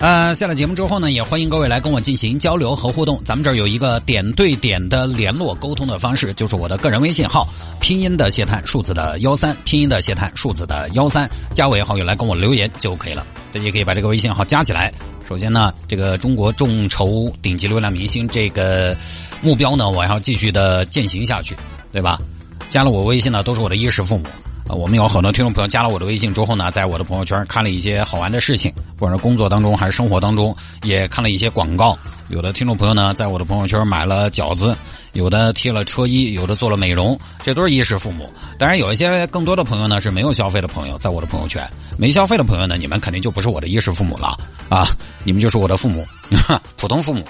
呃，下了节目之后呢，也欢迎各位来跟我进行交流和互动。咱们这儿有一个点对点的联络沟通的方式，就是我的个人微信号，拼音的谢探，数字的幺三，拼音的谢探，数字的幺三，加为好友来跟我留言就可以了。大家可以把这个微信号加起来。首先呢，这个中国众筹顶级流量明星这个目标呢，我要继续的践行下去，对吧？加了我微信呢，都是我的衣食父母。我们有很多听众朋友加了我的微信之后呢，在我的朋友圈看了一些好玩的事情，不管是工作当中还是生活当中，也看了一些广告。有的听众朋友呢，在我的朋友圈买了饺子，有的贴了车衣，有的做了美容，这都是衣食父母。当然，有一些更多的朋友呢是没有消费的朋友，在我的朋友圈没消费的朋友呢，你们肯定就不是我的衣食父母了啊，你们就是我的父母，普通父母。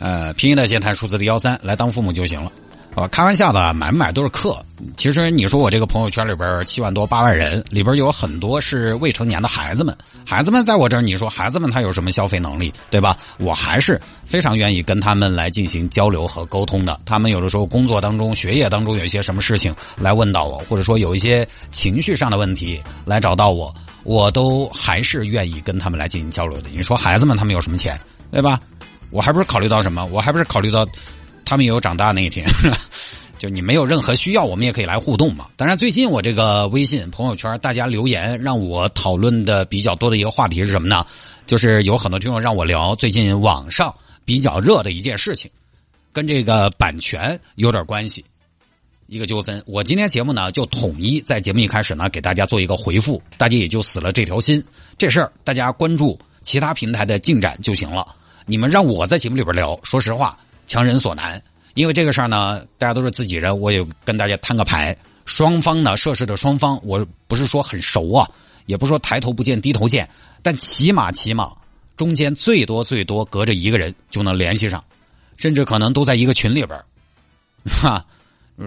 呃，拼音的先谈数字的幺三来当父母就行了。啊，开玩笑的，买不买都是客。其实你说我这个朋友圈里边七万多八万人，里边有很多是未成年的孩子们。孩子们在我这儿，你说孩子们他有什么消费能力，对吧？我还是非常愿意跟他们来进行交流和沟通的。他们有的时候工作当中、学业当中有一些什么事情来问到我，或者说有一些情绪上的问题来找到我，我都还是愿意跟他们来进行交流的。你说孩子们他们有什么钱，对吧？我还不是考虑到什么？我还不是考虑到。他们也有长大那一天，就你没有任何需要，我们也可以来互动嘛。当然，最近我这个微信朋友圈，大家留言让我讨论的比较多的一个话题是什么呢？就是有很多听众让我聊最近网上比较热的一件事情，跟这个版权有点关系，一个纠纷。我今天节目呢就统一在节目一开始呢给大家做一个回复，大家也就死了这条心。这事儿大家关注其他平台的进展就行了。你们让我在节目里边聊，说实话。强人所难，因为这个事儿呢，大家都是自己人，我也跟大家摊个牌。双方呢，涉事的双方，我不是说很熟啊，也不说抬头不见低头见，但起码起码中间最多最多隔着一个人就能联系上，甚至可能都在一个群里边哈，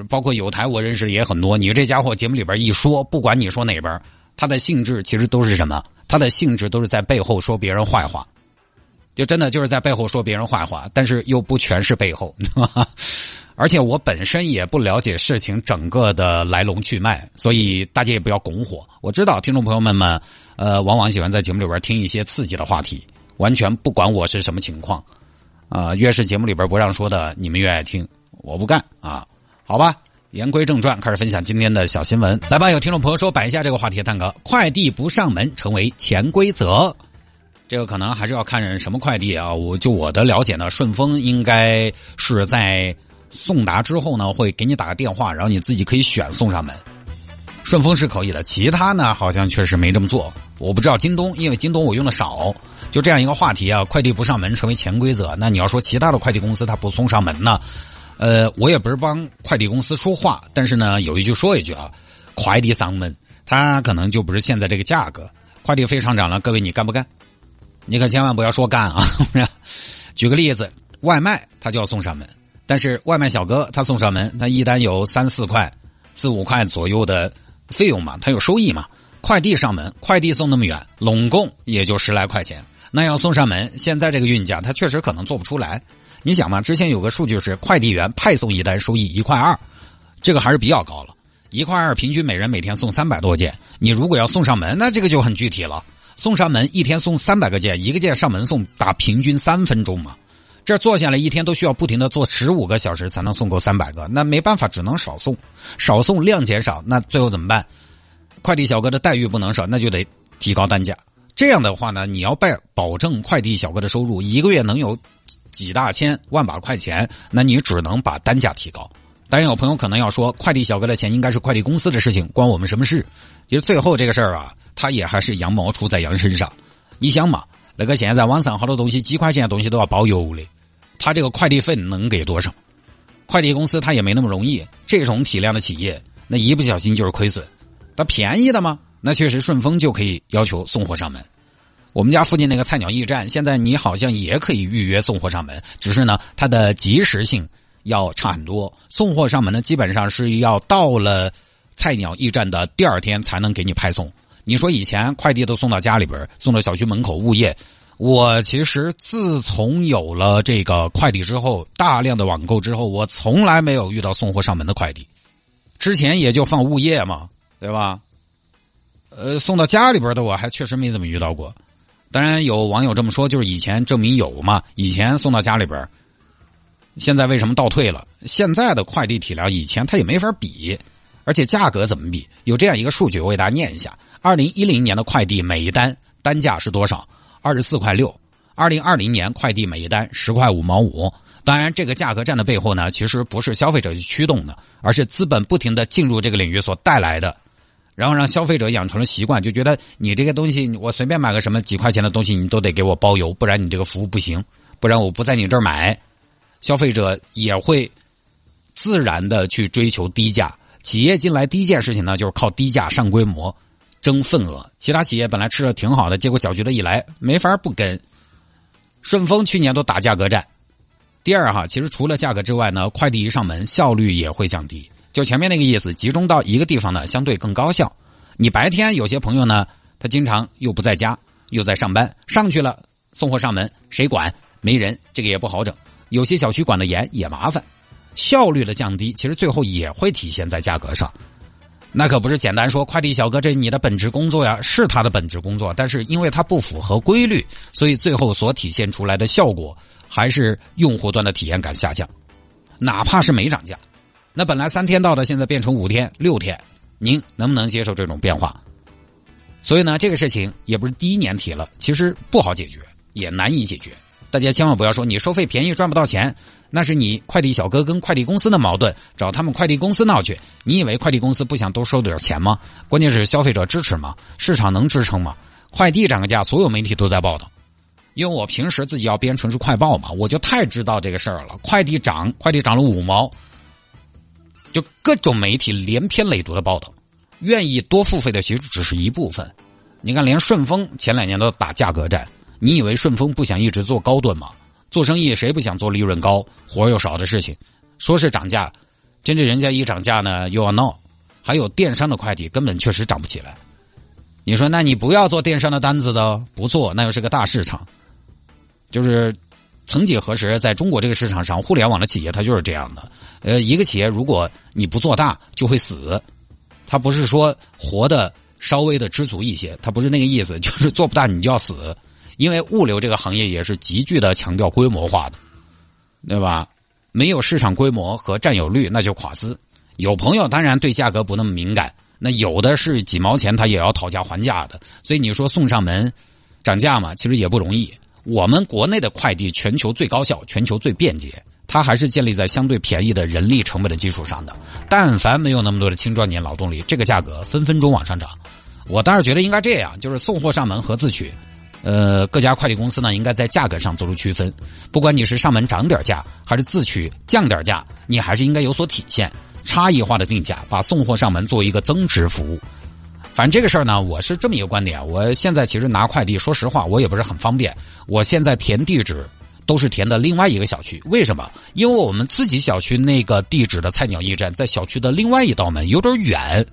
包括有台我认识也很多。你这家伙节目里边一说，不管你说哪边，他的性质其实都是什么？他的性质都是在背后说别人坏话。就真的就是在背后说别人坏话，但是又不全是背后，而且我本身也不了解事情整个的来龙去脉，所以大家也不要拱火。我知道听众朋友们们，呃，往往喜欢在节目里边听一些刺激的话题，完全不管我是什么情况，啊，越是节目里边不让说的，你们越爱听，我不干啊，好吧。言归正传，开始分享今天的小新闻。来吧，有听众朋友说摆一下这个话题，蛋哥，快递不上门成为潜规则。这个可能还是要看什么快递啊？我就我的了解呢，顺丰应该是在送达之后呢，会给你打个电话，然后你自己可以选送上门。顺丰是可以的，其他呢好像确实没这么做。我不知道京东，因为京东我用的少。就这样一个话题啊，快递不上门成为潜规则。那你要说其他的快递公司他不送上门呢？呃，我也不是帮快递公司说话，但是呢，有一句说一句啊，快递上门，它可能就不是现在这个价格。快递费上涨了，各位你干不干？你可千万不要说干啊！举个例子，外卖他就要送上门，但是外卖小哥他送上门，他一单有三四块、四五块左右的费用嘛，他有收益嘛。快递上门，快递送那么远，拢共也就十来块钱。那要送上门，现在这个运价，他确实可能做不出来。你想嘛，之前有个数据是，快递员派送一单收益一块二，这个还是比较高了。一块二，平均每人每天送三百多件。你如果要送上门，那这个就很具体了。送上门一天送三百个件，一个件上门送打平均三分钟嘛，这坐下来一天都需要不停的坐十五个小时才能送够三百个，那没办法，只能少送，少送量减少，那最后怎么办？快递小哥的待遇不能少，那就得提高单价。这样的话呢，你要保保证快递小哥的收入一个月能有几大千万把块钱，那你只能把单价提高。当然，有朋友可能要说，快递小哥的钱应该是快递公司的事情，关我们什么事？其实最后这个事儿啊，他也还是羊毛出在羊身上。你想嘛，那个现在网上好多东西几块钱的东西都要包邮的，他这个快递费能给多少？快递公司他也没那么容易。这种体量的企业，那一不小心就是亏损。它便宜的吗？那确实顺丰就可以要求送货上门。我们家附近那个菜鸟驿站，现在你好像也可以预约送货上门，只是呢，它的及时性。要差很多。送货上门呢，基本上是要到了菜鸟驿站的第二天才能给你派送。你说以前快递都送到家里边，送到小区门口物业。我其实自从有了这个快递之后，大量的网购之后，我从来没有遇到送货上门的快递。之前也就放物业嘛，对吧？呃，送到家里边的我还确实没怎么遇到过。当然有网友这么说，就是以前证明有嘛，以前送到家里边，现在为什么倒退了？现在的快递体量以前它也没法比，而且价格怎么比？有这样一个数据，我给大家念一下：二零一零年的快递每一单单价是多少？二十四块六，二零二零年快递每一单十块五毛五。当然，这个价格战的背后呢，其实不是消费者去驱动的，而是资本不停的进入这个领域所带来的，然后让消费者养成了习惯，就觉得你这个东西，我随便买个什么几块钱的东西，你都得给我包邮，不然你这个服务不行，不然我不在你这儿买。消费者也会自然的去追求低价，企业进来第一件事情呢，就是靠低价上规模。争份额，其他企业本来吃的挺好的，结果搅局的一来，没法不跟。顺丰去年都打价格战。第二哈，其实除了价格之外呢，快递一上门，效率也会降低。就前面那个意思，集中到一个地方呢，相对更高效。你白天有些朋友呢，他经常又不在家，又在上班，上去了送货上门，谁管？没人，这个也不好整。有些小区管的严也麻烦，效率的降低，其实最后也会体现在价格上。那可不是简单说，快递小哥这你的本职工作呀，是他的本职工作，但是因为他不符合规律，所以最后所体现出来的效果还是用户端的体验感下降。哪怕是没涨价，那本来三天到的，现在变成五天、六天，您能不能接受这种变化？所以呢，这个事情也不是第一年提了，其实不好解决，也难以解决。大家千万不要说你收费便宜赚不到钱。那是你快递小哥跟快递公司的矛盾，找他们快递公司闹去。你以为快递公司不想多收点钱吗？关键是消费者支持吗？市场能支撑吗？快递涨个价，所有媒体都在报道。因为我平时自己要编城市快报嘛，我就太知道这个事儿了。快递涨，快递涨了五毛，就各种媒体连篇累牍的报道。愿意多付费的其实只是一部分。你看，连顺丰前两年都打价格战，你以为顺丰不想一直做高端吗？做生意谁不想做利润高、活又少的事情？说是涨价，真正人家一涨价呢又要闹。还有电商的快递根本确实涨不起来。你说，那你不要做电商的单子的，不做那又是个大市场。就是曾几何时，在中国这个市场上，互联网的企业它就是这样的。呃，一个企业如果你不做大，就会死。它不是说活的稍微的知足一些，它不是那个意思，就是做不大你就要死。因为物流这个行业也是极具的强调规模化的，对吧？没有市场规模和占有率，那就垮资。有朋友当然对价格不那么敏感，那有的是几毛钱他也要讨价还价的。所以你说送上门涨价嘛，其实也不容易。我们国内的快递全球最高效、全球最便捷，它还是建立在相对便宜的人力成本的基础上的。但凡没有那么多的青壮年劳动力，这个价格分分钟往上涨。我倒是觉得应该这样，就是送货上门和自取。呃，各家快递公司呢，应该在价格上做出区分。不管你是上门涨点价，还是自取降点价，你还是应该有所体现，差异化的定价，把送货上门作为一个增值服务。反正这个事儿呢，我是这么一个观点。我现在其实拿快递，说实话，我也不是很方便。我现在填地址都是填的另外一个小区，为什么？因为我们自己小区那个地址的菜鸟驿站在小区的另外一道门，有点远。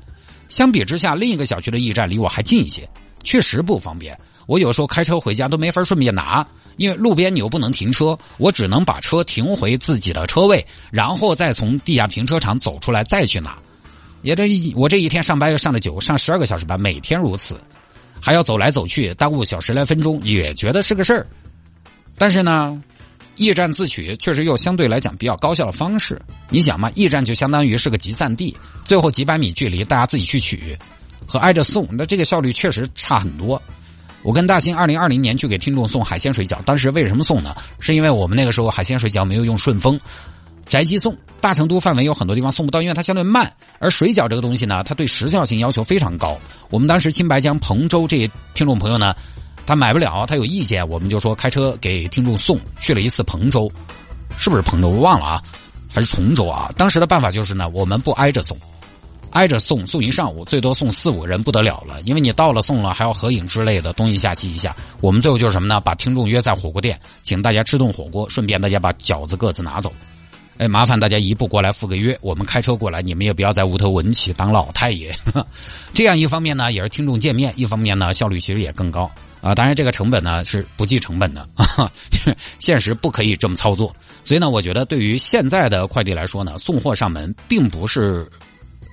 相比之下，另一个小区的驿站离我还近一些，确实不方便。我有时候开车回家都没法顺便拿，因为路边你又不能停车，我只能把车停回自己的车位，然后再从地下停车场走出来再去拿。也这我这一天上班又上了九，上十二个小时班，每天如此，还要走来走去，耽误小十来分钟，也觉得是个事儿。但是呢，驿站自取确实又相对来讲比较高效的方式。你想嘛，驿站就相当于是个集散地，最后几百米距离大家自己去取，和挨着送，那这个效率确实差很多。我跟大兴二零二零年去给听众送海鲜水饺，当时为什么送呢？是因为我们那个时候海鲜水饺没有用顺丰，宅急送，大成都范围有很多地方送不到，因为它相对慢。而水饺这个东西呢，它对时效性要求非常高。我们当时青白江、彭州这些听众朋友呢，他买不了，他有意见，我们就说开车给听众送去了一次彭州，是不是彭州？我忘了啊，还是崇州啊？当时的办法就是呢，我们不挨着送。挨着送送一上午，最多送四五人不得了了，因为你到了送了还要合影之类的，东一下西一下。我们最后就是什么呢？把听众约在火锅店，请大家吃顿火锅，顺便大家把饺子各自拿走。哎，麻烦大家一步过来赴个约，我们开车过来，你们也不要在屋头闻起当老太爷。这样一方面呢，也是听众见面；一方面呢，效率其实也更高啊。当然，这个成本呢是不计成本的啊，就是，现实不可以这么操作。所以呢，我觉得对于现在的快递来说呢，送货上门并不是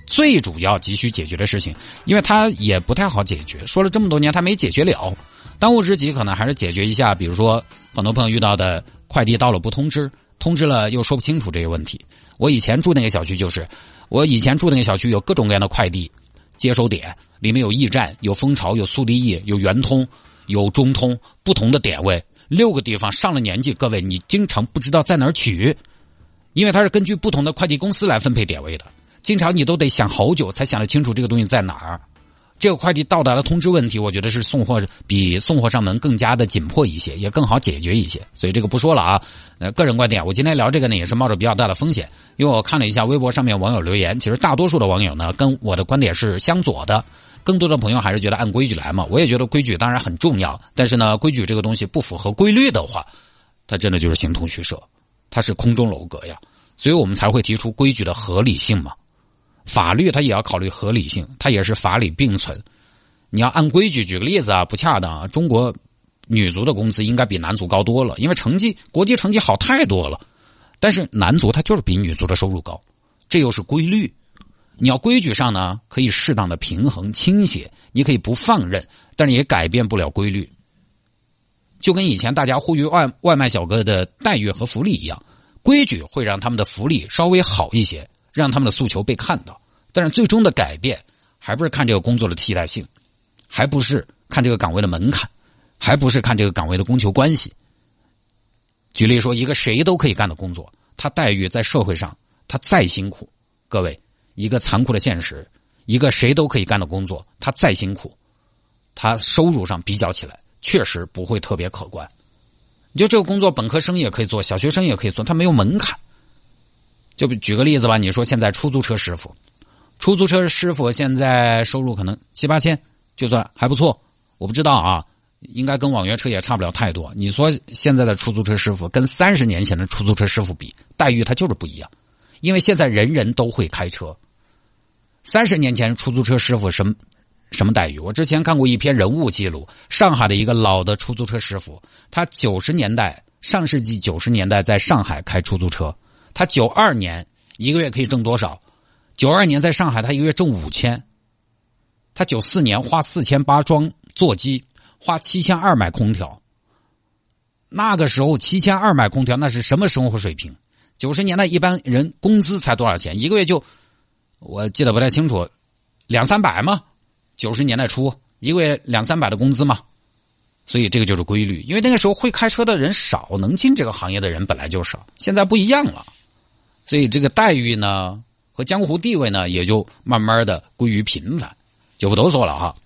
最主要急需解决的事情，因为它也不太好解决。说了这么多年，它没解决了。当务之急可能还是解决一下，比如说很多朋友遇到的快递到了不通知。通知了又说不清楚这些问题。我以前住那个小区就是，我以前住那个小区有各种各样的快递接收点，里面有驿站、有蜂巢、有速递驿、有圆通、有中通，不同的点位，六个地方。上了年纪，各位你经常不知道在哪儿取，因为它是根据不同的快递公司来分配点位的，经常你都得想好久才想得清楚这个东西在哪儿。这个快递到达的通知问题，我觉得是送货比送货上门更加的紧迫一些，也更好解决一些。所以这个不说了啊。呃，个人观点，我今天聊这个呢，也是冒着比较大的风险，因为我看了一下微博上面网友留言，其实大多数的网友呢，跟我的观点是相左的。更多的朋友还是觉得按规矩来嘛。我也觉得规矩当然很重要，但是呢，规矩这个东西不符合规律的话，它真的就是形同虚设，它是空中楼阁呀。所以我们才会提出规矩的合理性嘛。法律它也要考虑合理性，它也是法理并存。你要按规矩，举个例子啊，不恰当啊。中国女足的工资应该比男足高多了，因为成绩国际成绩好太多了。但是男足他就是比女足的收入高，这又是规律。你要规矩上呢，可以适当的平衡倾斜，你可以不放任，但是也改变不了规律。就跟以前大家呼吁外外卖小哥的待遇和福利一样，规矩会让他们的福利稍微好一些。让他们的诉求被看到，但是最终的改变还不是看这个工作的替代性，还不是看这个岗位的门槛，还不是看这个岗位的供求关系。举例说，一个谁都可以干的工作，他待遇在社会上他再辛苦，各位一个残酷的现实，一个谁都可以干的工作，他再辛苦，他收入上比较起来确实不会特别可观。你就这个工作，本科生也可以做，小学生也可以做，他没有门槛。就举个例子吧，你说现在出租车师傅，出租车师傅现在收入可能七八千，就算还不错。我不知道啊，应该跟网约车也差不了太多。你说现在的出租车师傅跟三十年前的出租车师傅比，待遇他就是不一样，因为现在人人都会开车。三十年前出租车师傅什么什么待遇？我之前看过一篇人物记录，上海的一个老的出租车师傅，他九十年代上世纪九十年代在上海开出租车。他九二年一个月可以挣多少？九二年在上海，他一个月挣五千。他九四年花四千八装座机，花七千二买空调。那个时候七千二买空调，那是什么生活水平？九十年代一般人工资才多少钱？一个月就我记得不太清楚，两三百吗？九十年代初一个月两三百的工资嘛。所以这个就是规律，因为那个时候会开车的人少，能进这个行业的人本来就少。现在不一样了。所以这个待遇呢，和江湖地位呢，也就慢慢的归于平凡，就不多说了哈。